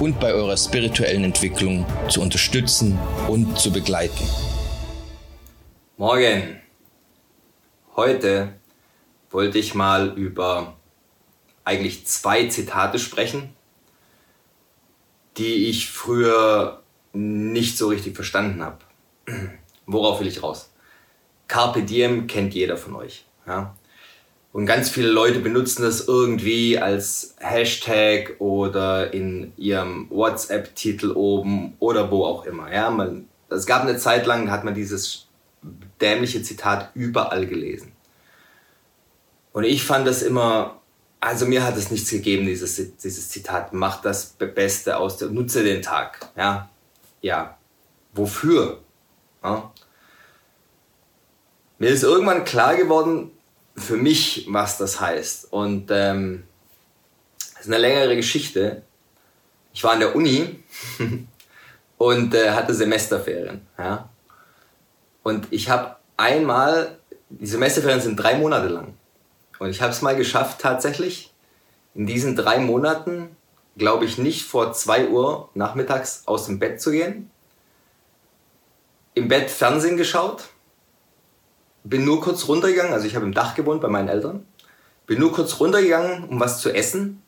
und bei eurer spirituellen Entwicklung zu unterstützen und zu begleiten. Morgen. Heute wollte ich mal über eigentlich zwei Zitate sprechen, die ich früher nicht so richtig verstanden habe. Worauf will ich raus? Carpe Diem kennt jeder von euch. Ja? Und ganz viele Leute benutzen das irgendwie als Hashtag oder in ihrem WhatsApp-Titel oben oder wo auch immer. Ja, man, es gab eine Zeit lang, hat man dieses dämliche Zitat überall gelesen. Und ich fand das immer, also mir hat es nichts gegeben, dieses, dieses Zitat, mach das Beste aus der, nutze den Tag. Ja, ja. Wofür? Ja? Mir ist irgendwann klar geworden, für mich, was das heißt. Und ähm, das ist eine längere Geschichte. Ich war an der Uni und äh, hatte Semesterferien. Ja? Und ich habe einmal, die Semesterferien sind drei Monate lang. Und ich habe es mal geschafft, tatsächlich in diesen drei Monaten, glaube ich, nicht vor zwei Uhr nachmittags aus dem Bett zu gehen. Im Bett Fernsehen geschaut bin nur kurz runtergegangen, also ich habe im Dach gewohnt bei meinen Eltern, bin nur kurz runtergegangen, um was zu essen,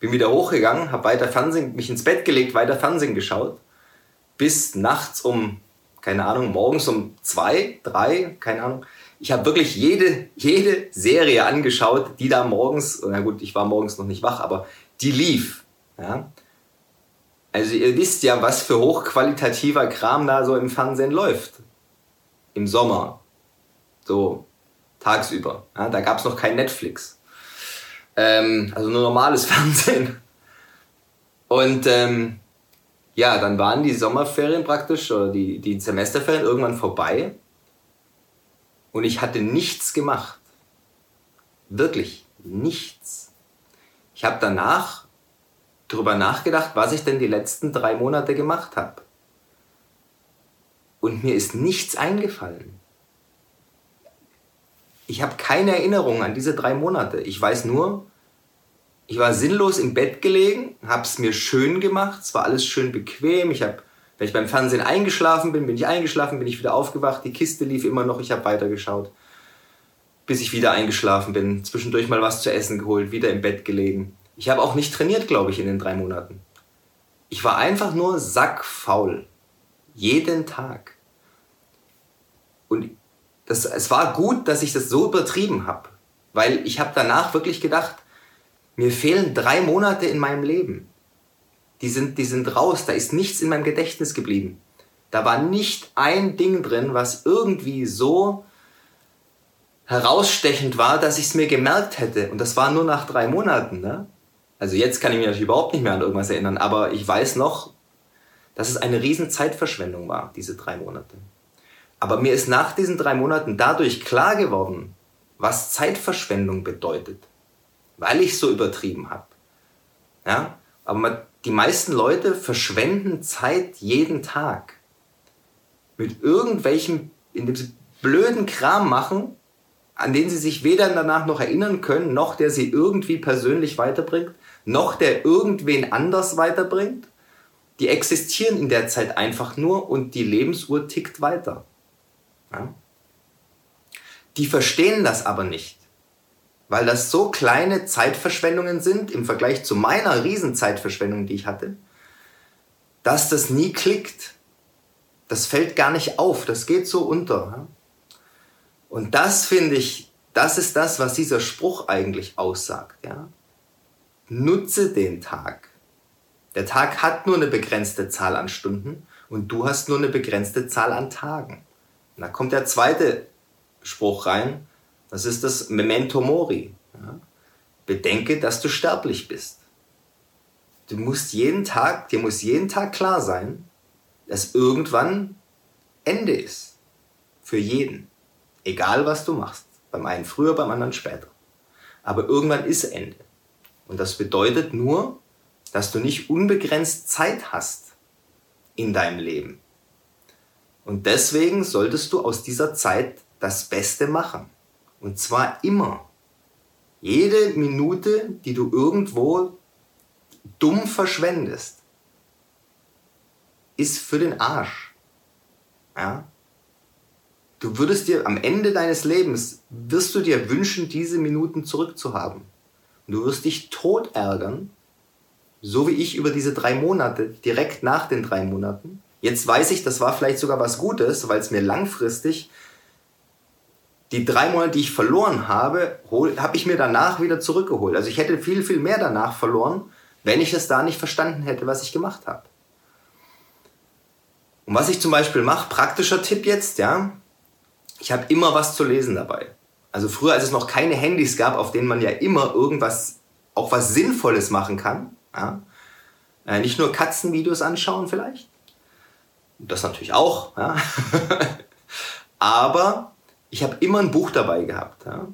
bin wieder hochgegangen, habe weiter Fernsehen, mich ins Bett gelegt, weiter Fernsehen geschaut, bis nachts um, keine Ahnung, morgens um zwei, drei, keine Ahnung. Ich habe wirklich jede, jede Serie angeschaut, die da morgens, na gut, ich war morgens noch nicht wach, aber die lief. Ja? Also ihr wisst ja, was für hochqualitativer Kram da so im Fernsehen läuft. Im Sommer, so tagsüber. Ja, da gab es noch kein Netflix. Ähm, also nur normales Fernsehen. Und ähm, ja, dann waren die Sommerferien praktisch, oder die, die Semesterferien irgendwann vorbei. Und ich hatte nichts gemacht. Wirklich nichts. Ich habe danach darüber nachgedacht, was ich denn die letzten drei Monate gemacht habe. Und mir ist nichts eingefallen. Ich habe keine Erinnerung an diese drei Monate. Ich weiß nur, ich war sinnlos im Bett gelegen, habe es mir schön gemacht, es war alles schön bequem. Ich habe, wenn ich beim Fernsehen eingeschlafen bin, bin ich eingeschlafen, bin ich wieder aufgewacht, die Kiste lief immer noch, ich habe weitergeschaut, bis ich wieder eingeschlafen bin. Zwischendurch mal was zu essen geholt, wieder im Bett gelegen. Ich habe auch nicht trainiert, glaube ich, in den drei Monaten. Ich war einfach nur sackfaul. Jeden Tag. Und das, es war gut, dass ich das so übertrieben habe, weil ich habe danach wirklich gedacht, mir fehlen drei Monate in meinem Leben. Die sind, die sind raus, da ist nichts in meinem Gedächtnis geblieben. Da war nicht ein Ding drin, was irgendwie so herausstechend war, dass ich es mir gemerkt hätte. Und das war nur nach drei Monaten. Ne? Also jetzt kann ich mich natürlich überhaupt nicht mehr an irgendwas erinnern, aber ich weiß noch, dass es eine riesen Zeitverschwendung war, diese drei Monate. Aber mir ist nach diesen drei Monaten dadurch klar geworden, was Zeitverschwendung bedeutet, weil ich so übertrieben habe. Ja? Aber die meisten Leute verschwenden Zeit jeden Tag mit irgendwelchen, indem sie blöden Kram machen, an den sie sich weder danach noch erinnern können, noch der sie irgendwie persönlich weiterbringt, noch der irgendwen anders weiterbringt. Die existieren in der Zeit einfach nur und die Lebensuhr tickt weiter. Die verstehen das aber nicht, weil das so kleine Zeitverschwendungen sind im Vergleich zu meiner Riesenzeitverschwendung, die ich hatte, dass das nie klickt. Das fällt gar nicht auf, das geht so unter. Und das finde ich, das ist das, was dieser Spruch eigentlich aussagt. Ja? Nutze den Tag. Der Tag hat nur eine begrenzte Zahl an Stunden und du hast nur eine begrenzte Zahl an Tagen. Und da kommt der zweite Spruch rein. Das ist das Memento Mori. Ja? Bedenke, dass du sterblich bist. Du musst jeden Tag, dir muss jeden Tag klar sein, dass irgendwann Ende ist. Für jeden. Egal was du machst. Beim einen früher, beim anderen später. Aber irgendwann ist Ende. Und das bedeutet nur, dass du nicht unbegrenzt Zeit hast in deinem Leben. Und deswegen solltest du aus dieser Zeit das Beste machen. Und zwar immer. Jede Minute, die du irgendwo dumm verschwendest, ist für den Arsch. Ja? Du würdest dir am Ende deines Lebens, wirst du dir wünschen, diese Minuten zurückzuhaben. Und du wirst dich tot ärgern, so wie ich über diese drei Monate, direkt nach den drei Monaten. Jetzt weiß ich, das war vielleicht sogar was Gutes, weil es mir langfristig die drei Monate, die ich verloren habe, habe ich mir danach wieder zurückgeholt. Also ich hätte viel, viel mehr danach verloren, wenn ich es da nicht verstanden hätte, was ich gemacht habe. Und was ich zum Beispiel mache, praktischer Tipp jetzt, ja, ich habe immer was zu lesen dabei. Also früher, als es noch keine Handys gab, auf denen man ja immer irgendwas, auch was Sinnvolles machen kann, ja, äh, nicht nur Katzenvideos anschauen vielleicht, das natürlich auch, ja. aber ich habe immer ein Buch dabei gehabt. Ja.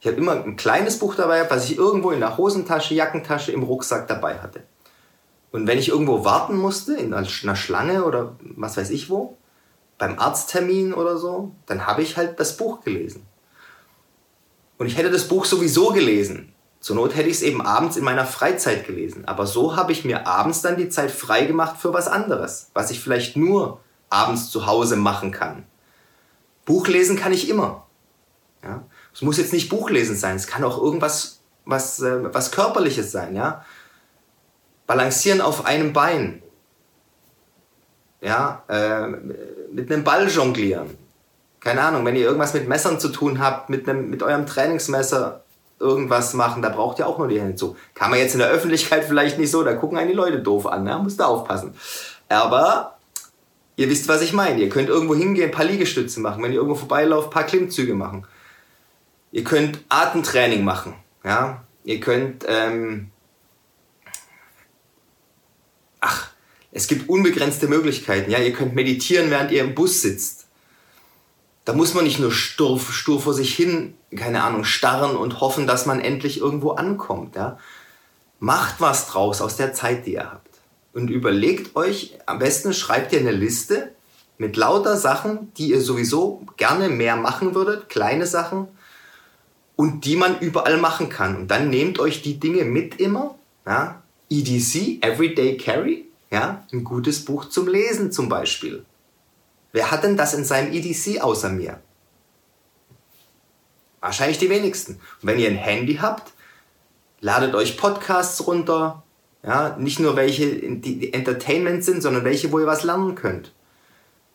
Ich habe immer ein kleines Buch dabei, was ich irgendwo in der Hosentasche, Jackentasche, im Rucksack dabei hatte. Und wenn ich irgendwo warten musste, in einer Schlange oder was weiß ich wo, beim Arzttermin oder so, dann habe ich halt das Buch gelesen. Und ich hätte das Buch sowieso gelesen. Zur Not hätte ich es eben abends in meiner Freizeit gelesen. Aber so habe ich mir abends dann die Zeit frei gemacht für was anderes, was ich vielleicht nur abends zu Hause machen kann. Buch lesen kann ich immer. Ja? Es muss jetzt nicht Buchlesen sein, es kann auch irgendwas was, äh, was Körperliches sein. Ja? Balancieren auf einem Bein. Ja, äh, mit einem Ball jonglieren. Keine Ahnung, wenn ihr irgendwas mit Messern zu tun habt, mit, einem, mit eurem Trainingsmesser irgendwas machen, da braucht ihr auch nur die Hände zu. Kann man jetzt in der Öffentlichkeit vielleicht nicht so, da gucken einen die Leute doof an, ne? müsst ihr aufpassen. Aber ihr wisst, was ich meine. Ihr könnt irgendwo hingehen, ein paar Liegestütze machen, wenn ihr irgendwo vorbeilauft, ein paar Klimmzüge machen. Ihr könnt Atemtraining machen, ja. Ihr könnt, ähm, ach, es gibt unbegrenzte Möglichkeiten, ja. Ihr könnt meditieren, während ihr im Bus sitzt. Da muss man nicht nur stur, stur vor sich hin, keine Ahnung, starren und hoffen, dass man endlich irgendwo ankommt, ja. Macht was draus aus der Zeit, die ihr habt. Und überlegt euch, am besten schreibt ihr eine Liste mit lauter Sachen, die ihr sowieso gerne mehr machen würdet, kleine Sachen, und die man überall machen kann. Und dann nehmt euch die Dinge mit immer. Ja? EDC, Everyday Carry, ja? ein gutes Buch zum Lesen zum Beispiel. Wer hat denn das in seinem EDC außer mir? Wahrscheinlich die wenigsten. Und wenn ihr ein Handy habt, ladet euch Podcasts runter. Ja, nicht nur welche, die Entertainment sind, sondern welche, wo ihr was lernen könnt.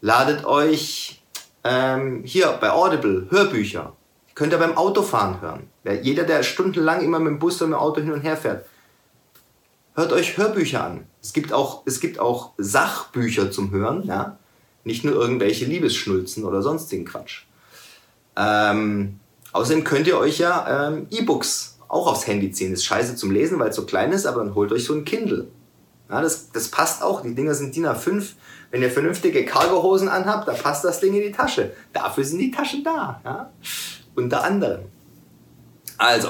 Ladet euch ähm, hier bei Audible Hörbücher. Könnt ihr beim Autofahren hören. Jeder, der stundenlang immer mit dem Bus oder mit dem Auto hin und her fährt, hört euch Hörbücher an. Es gibt auch, es gibt auch Sachbücher zum Hören, ja. Nicht nur irgendwelche Liebesschnulzen oder sonstigen Quatsch. Ähm, außerdem könnt ihr euch ja ähm, E-Books auch aufs Handy ziehen. Ist scheiße zum Lesen, weil es so klein ist, aber dann holt euch so ein Kindle. Ja, das, das passt auch. Die Dinger sind DIN A5. Wenn ihr vernünftige Cargohosen anhabt, dann passt das Ding in die Tasche. Dafür sind die Taschen da. Ja? Unter anderem. Also,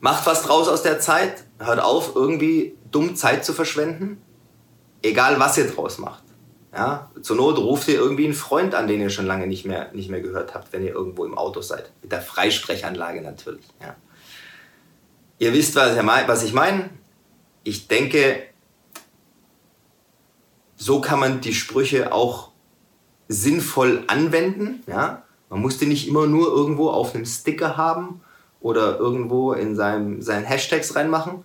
macht was draus aus der Zeit. Hört auf, irgendwie dumm Zeit zu verschwenden. Egal, was ihr draus macht. Ja, zur Not ruft ihr irgendwie einen Freund an, den ihr schon lange nicht mehr, nicht mehr gehört habt, wenn ihr irgendwo im Auto seid. Mit der Freisprechanlage natürlich. Ja. Ihr wisst, was ich meine. Ich denke, so kann man die Sprüche auch sinnvoll anwenden. Ja? Man muss die nicht immer nur irgendwo auf einem Sticker haben oder irgendwo in seinem, seinen Hashtags reinmachen.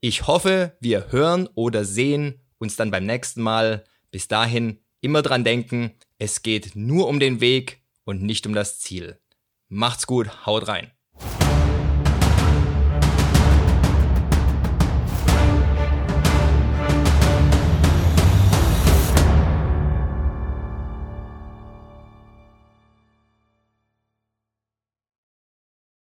Ich hoffe, wir hören oder sehen uns dann beim nächsten Mal. Bis dahin immer dran denken, es geht nur um den Weg und nicht um das Ziel. Macht's gut, haut rein.